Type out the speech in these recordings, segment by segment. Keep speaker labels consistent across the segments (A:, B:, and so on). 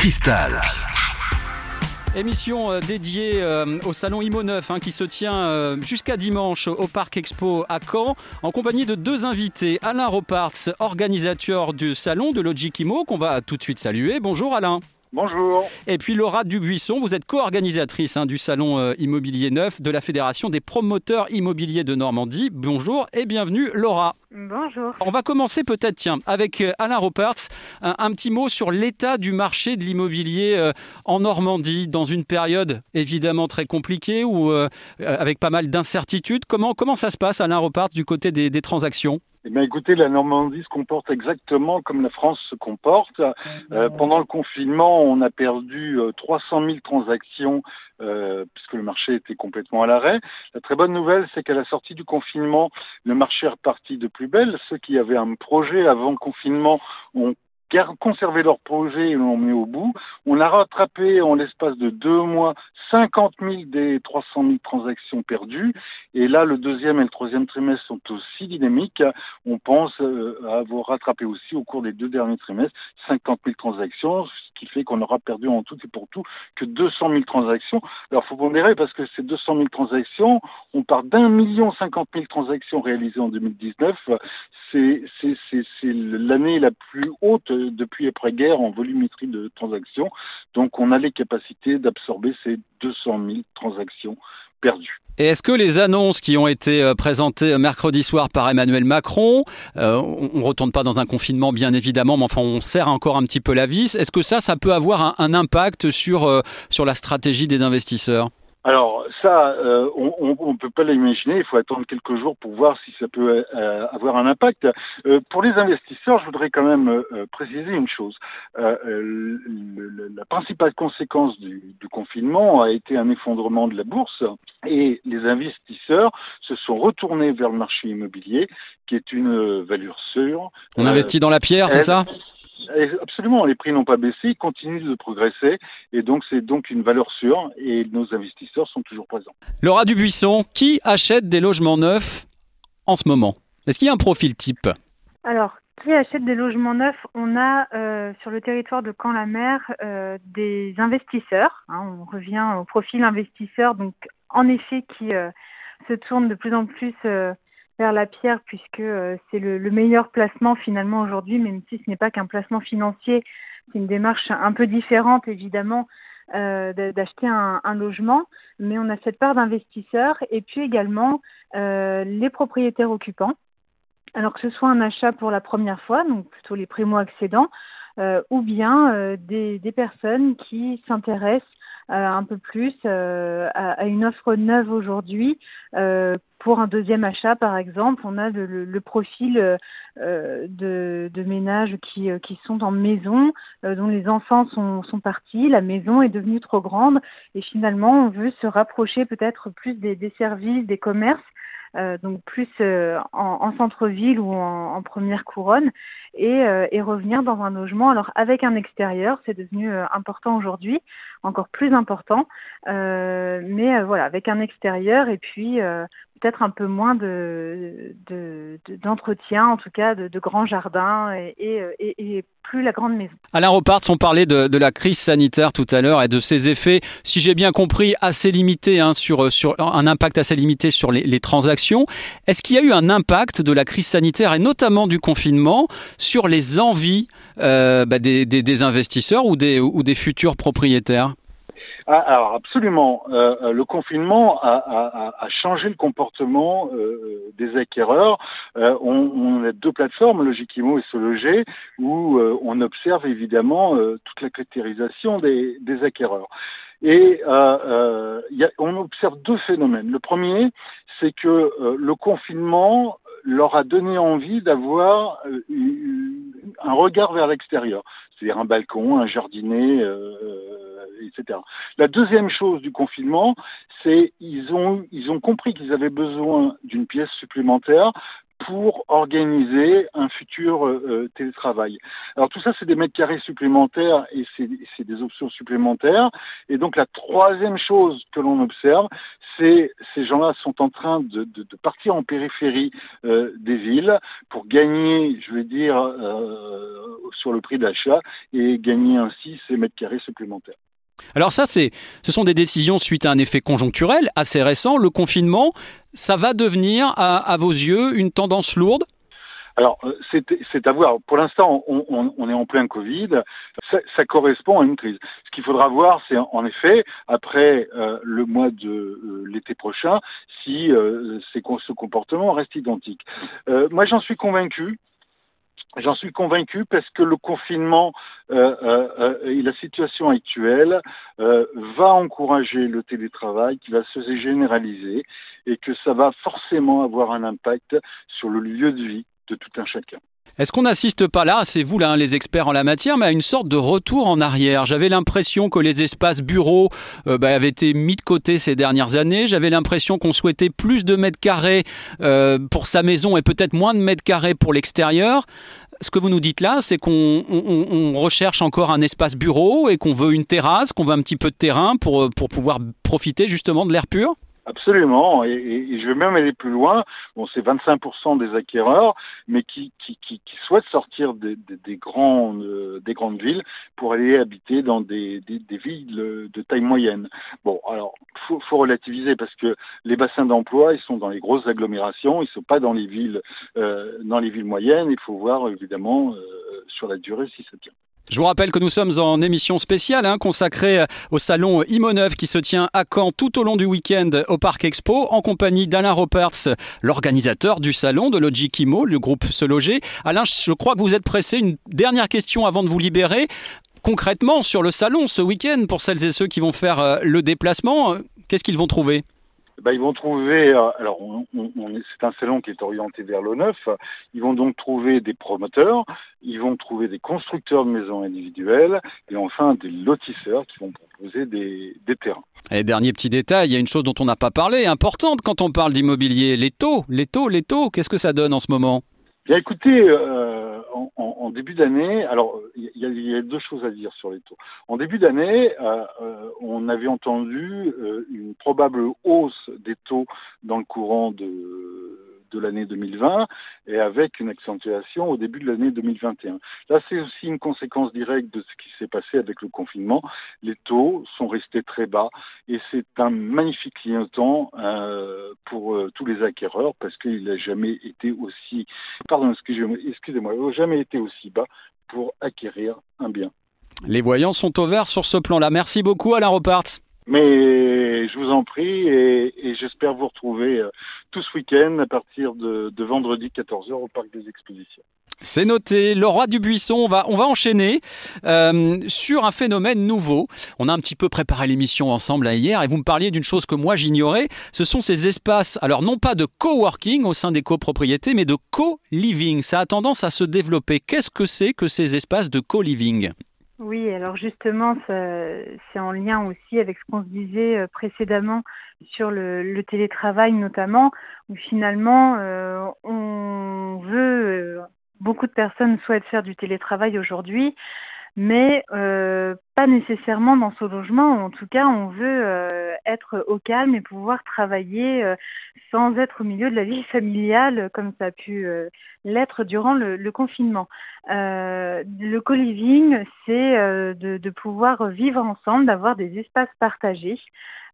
A: Cristal.
B: Émission euh, dédiée euh, au salon Imo 9 hein, qui se tient euh, jusqu'à dimanche au Parc Expo à Caen en compagnie de deux invités. Alain Roparts, organisateur du salon de Logic Imo qu'on va tout de suite saluer. Bonjour Alain.
C: Bonjour.
B: Et puis Laura Dubuisson, vous êtes co-organisatrice hein, du salon euh, immobilier neuf de la Fédération des promoteurs immobiliers de Normandie. Bonjour et bienvenue Laura.
D: Bonjour.
B: On va commencer peut-être tiens avec euh, Alain Roperts, un, un, petit mot sur l'état du marché de l'immobilier euh, en Normandie dans une période évidemment très compliquée ou euh, avec pas mal d'incertitudes. Comment comment ça se passe Alain Roperts du côté des, des transactions?
C: Eh bien, écoutez, la Normandie se comporte exactement comme la France se comporte. Euh, pendant le confinement, on a perdu euh, 300 000 transactions euh, puisque le marché était complètement à l'arrêt. La très bonne nouvelle, c'est qu'à la sortie du confinement, le marché est reparti de plus belle. Ceux qui avaient un projet avant le confinement ont conservé leur projet et l'ont mis au bout. On a rattrapé en l'espace de deux mois 50 000 des 300 000 transactions perdues. Et là, le deuxième et le troisième trimestre sont aussi dynamiques. On pense euh, avoir rattrapé aussi au cours des deux derniers trimestres 50 000 transactions, ce qui fait qu'on aura perdu en tout et pour tout que 200 000 transactions. Alors, faut pondérer parce que ces 200 000 transactions, on part d'un million cinquante mille transactions réalisées en 2019. C'est l'année la plus haute depuis après-guerre en volumétrie de transactions. Donc on a les capacités d'absorber ces 200 000 transactions perdues.
B: Et est-ce que les annonces qui ont été présentées mercredi soir par Emmanuel Macron, euh, on ne retourne pas dans un confinement bien évidemment, mais enfin on serre encore un petit peu la vis, est-ce que ça, ça peut avoir un, impact sur, euh, sur la stratégie des investisseurs?
C: Alors ça, euh, on ne peut pas l'imaginer. Il faut attendre quelques jours pour voir si ça peut euh, avoir un impact. Euh, pour les investisseurs, je voudrais quand même euh, préciser une chose. Le, le, la principale conséquence du, du, confinement a été un effondrement de la bourse et les investisseurs se sont retournés vers le marché immobilier, qui est une valeur sûre.
B: On investit dans la pierre, c'est ça?
C: Absolument, les prix n'ont pas baissé, ils continuent de progresser et donc c'est donc une valeur sûre et nos investisseurs sont toujours présents.
B: Laura Dubuisson, qui achète des logements neufs en ce moment? Est-ce qu'il y a un profil type?
D: Alors, qui achète des logements neufs? On a euh, sur le territoire de Caen-la-Mer euh, des investisseurs. Hein, on revient au profil investisseur, donc en effet qui euh, se tourne de plus en plus la pierre puisque euh, c'est le, le, meilleur placement finalement aujourd'hui, même si ce n'est pas qu'un placement financier, c'est une démarche un peu différente évidemment euh, d'acheter un, logement, mais on a cette part d'investisseurs et puis également euh, les propriétaires occupants. Alors que ce soit un achat pour la première fois, donc plutôt les primo-accédants, ou bien euh, des, des, personnes qui s'intéressent euh, un peu plus à, à, une offre neuve aujourd'hui. pour un deuxième achat, par exemple, on a le, le, le profil de, de, ménages qui, qui sont en maison, dont les enfants sont, sont partis, la maison est devenue trop grande, et finalement, on veut se rapprocher peut-être plus des, des services, des commerces, euh, donc plus euh, en, en centre-ville ou en, première couronne, euh, et, revenir dans un logement. Alors avec un extérieur, c'est devenu important aujourd'hui, encore plus important, mais voilà, avec un extérieur et puis peut-être un peu moins de, d'entretien, de, en tout cas de, de grands jardins et, et, et, plus la grande maison.
B: Alain Reparts, on parlait de, de, la crise sanitaire tout à l'heure et de ses effets, si j'ai bien compris, assez limités, hein, sur, sur un impact assez limité sur les, les transactions. Est-ce qu'il y a eu un impact de la crise sanitaire et notamment du confinement sur les envies euh, bah, des, des, des investisseurs ou des, ou des futurs propriétaires?
C: Ah, alors absolument, euh, le confinement a, changé le comportement euh, des acquéreurs. Euh, on, a deux plateformes, Logikimo et Sologer, où euh, on observe évidemment euh, toute la critérialisation des, acquéreurs. Et euh, on observe deux phénomènes. Le premier, c'est que le confinement leur a donné envie d'avoir un regard vers l'extérieur, c'est-à-dire un balcon, un jardinet, La deuxième chose du confinement, c'est ils ont ils ont compris qu'ils avaient besoin d'une pièce supplémentaire pour organiser un futur euh, télétravail. Alors tout ça, c'est des mètres carrés supplémentaires et c'est des options supplémentaires. Et donc la troisième chose que l'on observe, c'est ces gens-là sont en train de, partir en périphérie euh, des villes pour gagner, je veux dire, euh, sur le prix d'achat et gagner ainsi ces mètres carrés supplémentaires.
B: Alors ça, c'est, ce sont des décisions suite à un effet conjoncturel assez récent. Le confinement, ça va devenir, à, vos yeux, une tendance lourde?
C: Alors, euh, c'est à voir. Pour l'instant, on, est en plein Covid. Ça, correspond à une crise. Ce qu'il faudra voir, c'est en effet, après euh, le mois de euh, l'été prochain, si ce comportement reste identique. moi, j'en suis convaincu. J'en suis convaincu parce que le confinement euh, euh, euh, et la situation actuelle va encourager le télétravail qui va se généraliser et que ça va forcément avoir un impact sur le lieu de vie de tout un chacun.
B: Est-ce qu'on n'assiste pas là, c'est vous là hein, les experts en la matière, mais à une sorte de retour en arrière? J'avais l'impression que les espaces bureaux euh, bah, avaient été mis de côté ces dernières années. J'avais l'impression qu'on souhaitait plus de mètres carrés euh, pour sa maison et peut-être moins de mètres carrés pour l'extérieur. Ce que vous nous dites là, c'est qu'on recherche encore un espace bureau et qu'on veut une terrasse, qu'on veut un petit peu de terrain pour, pour pouvoir profiter justement de l'air pur?
C: Absolument, et, je vais même aller plus loin. Bon, c'est 25% des acquéreurs, mais qui, qui, qui, qui souhaitent sortir des, des, des, grandes, des grandes villes pour aller habiter dans des, des, villes de taille moyenne. Bon, alors faut, faut relativiser parce que les bassins d'emploi, ils sont dans les grosses agglomérations, ils sont pas dans les villes, euh, dans les villes moyennes. Il faut voir évidemment euh, sur la durée si ça tient.
B: Je vous rappelle que nous sommes en émission spéciale hein, consacrée au salon Imoneuve qui se tient à Caen tout au long du week-end au Parc Expo en compagnie d'Alain Roperts, l'organisateur du salon de Logic Imo, le groupe Se Loger. Alain, je crois que vous êtes pressé. Une dernière question avant de vous libérer. Concrètement, sur le salon ce week-end, pour celles et ceux qui vont faire euh, le déplacement, qu'est-ce qu'ils vont trouver?
C: Ben, ils vont trouver, euh, alors on, on, c'est un salon qui est orienté vers le neuf, ils vont donc trouver des promoteurs, ils vont trouver des constructeurs de maisons individuelles et enfin des lotisseurs qui vont proposer des, des terrains.
B: Et dernier petit détail, il y a une chose dont on n'a pas parlé, importante quand on parle d'immobilier, les taux, les taux, les taux, qu'est-ce que ça donne en ce moment?
C: Bien écoutez, euh, en, début d'année, alors il y, y, a deux choses à dire sur les taux. En début d'année, euh, euh on avait entendu euh, une probable hausse des taux dans le courant de de l'année 2020 et avec une accentuation au début de l'année 2021. Là, c'est aussi une conséquence directe de ce qui s'est passé avec le confinement. Les taux sont restés très bas et c'est un magnifique clignotant euh, pour euh, tous les acquéreurs parce qu'il n'a jamais été aussi, pardon, excusez-moi, jamais été aussi bas pour acquérir un bien.
B: Les voyants sont au vert sur ce plan-là. Merci beaucoup Alain Reparts.
C: Mais je vous en prie et, j'espère vous retrouver euh, tout ce week-end à partir de, vendredi 14h au Parc des Expositions.
B: C'est noté. Le roi du buisson, on va, on va enchaîner euh, sur un phénomène nouveau. On a un petit peu préparé l'émission ensemble hier et vous me parliez d'une chose que moi j'ignorais. Ce sont ces espaces, alors non pas de coworking au sein des copropriétés, mais de co-living. Ça a tendance à se développer. Qu'est-ce que c'est que ces espaces de co-living?
D: Oui, alors justement, c'est en lien aussi avec ce qu'on se disait euh, précédemment sur le, télétravail notamment, où finalement, euh, on veut, euh, beaucoup de personnes souhaitent faire du télétravail aujourd'hui, mais euh, pas nécessairement dans ce logement. En tout cas, on veut euh, être au calme et pouvoir travailler euh, sans être au milieu de la vie familiale comme ça a pu l'être durant le, confinement. le co-living, c'est de, pouvoir vivre ensemble, d'avoir des espaces partagés.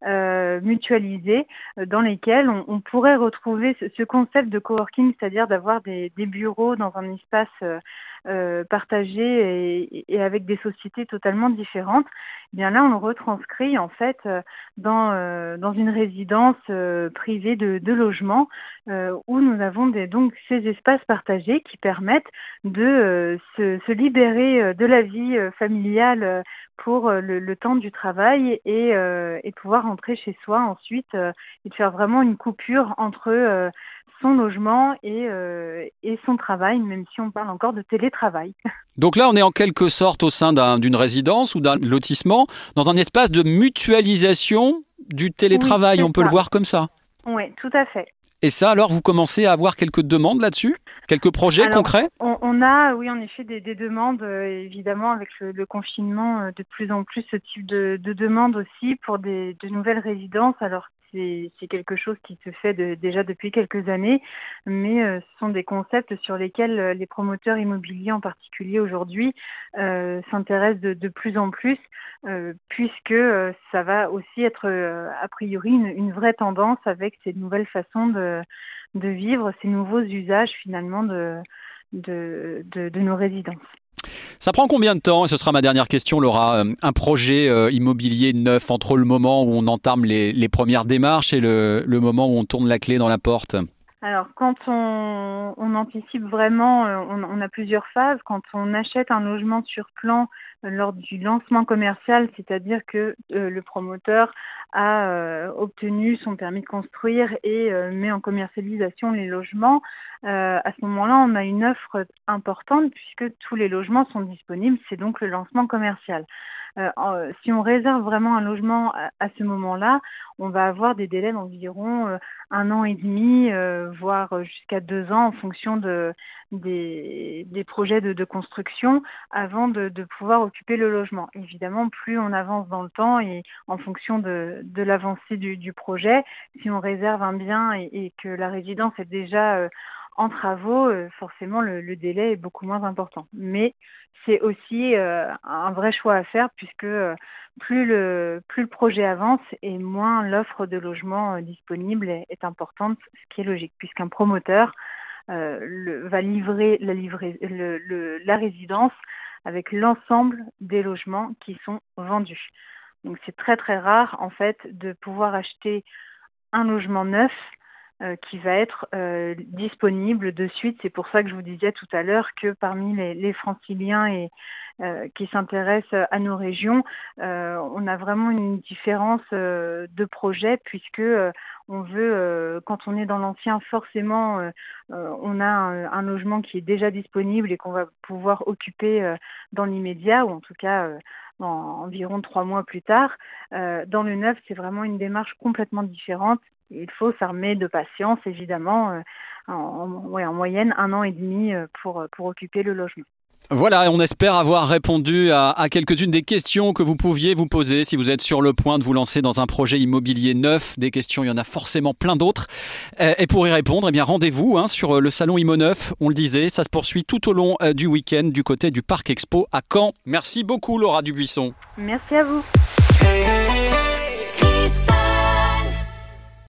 D: mutualisés dans lesquels on, pourrait retrouver ce, ce, concept de coworking, c'est-à-dire d'avoir des, bureaux dans un espace euh, partagés et, et, avec des sociétés totalement différentes, eh bien là on retranscrit en fait euh, dans, euh, dans une résidence privée de, logement où nous avons des, donc ces espaces partagés qui permettent de se, libérer de la vie familiale pour le, temps du travail et, et pouvoir rentrer chez soi ensuite et de faire vraiment une coupure entre son logement et, euh, et son travail, même si on parle encore de télétravail.
B: Donc là, on est en quelque sorte au sein d'une résidence ou d'un lotissement, dans un espace de mutualisation du télétravail, on peut le voir comme ça
D: Oui, tout à fait.
B: Et ça, alors, vous commencez à avoir quelques demandes là-dessus? Quelques projets concrets?
D: on, a, oui, en effet, des, demandes, euh, évidemment, avec le, confinement, euh, de plus en plus ce type de, de demandes aussi pour des, de nouvelles résidences. Alors, c'est quelque chose qui se fait déjà depuis quelques années, mais euh, ce sont des concepts sur lesquels euh, les promoteurs immobiliers en particulier aujourd'hui euh, s'intéressent de, plus en plus, puisque ça va aussi être a priori une, vraie tendance avec ces nouvelles façons de, vivre, ces nouveaux usages finalement de, de nos résidences.
B: Ça prend combien de temps, et ce sera ma dernière question Laura, euh, un projet euh, immobilier neuf entre le moment où on entame les, premières démarches et le, moment où on tourne la clé dans la porte
D: alors, quand on, anticipe vraiment, euh, on, a plusieurs phases. Quand on achète un logement sur plan lors du lancement commercial, c'est-à-dire que le promoteur a obtenu son permis de construire et met en commercialisation les logements, à ce moment-là, on a une offre importante puisque tous les logements sont disponibles. C'est donc le lancement commercial. Euh, si on réserve vraiment un logement à, ce moment-là, on va avoir des délais d'environ euh, un an et demi, euh, voire jusqu'à deux ans en fonction de, des, projets de, construction avant de, pouvoir occuper le logement. Évidemment, plus on avance dans le temps et en fonction de, l'avancée du, projet, si on réserve un bien et que la résidence est déjà en travaux, euh, forcément, le, délai est beaucoup moins important. Mais c'est aussi euh, un vrai choix à faire puisque euh, plus, le, projet avance et moins l'offre de logement disponible est, importante, ce qui est logique, puisqu'un promoteur va livrer, la, livrer la résidence avec l'ensemble des logements qui sont vendus. Donc c'est très très rare en fait de pouvoir acheter un logement neuf qui va être euh, disponible de suite. C'est pour ça que je vous disais tout à l'heure que parmi les, franciliens et, euh, qui s'intéressent à nos régions, on a vraiment une différence de projet puisque on veut, quand on est dans l'ancien, forcément, on a un, logement qui est déjà disponible et qu'on va pouvoir occuper dans l'immédiat ou en tout cas environ trois mois plus tard. dans le neuf, c'est vraiment une démarche complètement différente il faut s'armer de patience, évidemment, euh, en, moyenne un an et demi euh, pour, euh, pour occuper le logement.
B: Voilà, on espère avoir répondu à, quelques-unes des questions que vous pouviez vous poser si vous êtes sur le point de vous lancer dans un projet immobilier neuf. Des questions, il y en a forcément plein d'autres. Et pour y répondre, eh bien rendez-vous hein, sur le salon Imo Neuf. On le disait, ça se poursuit tout au long du week-end du côté du Parc Expo à Caen. Merci beaucoup Laura Dubuisson.
D: Merci à vous.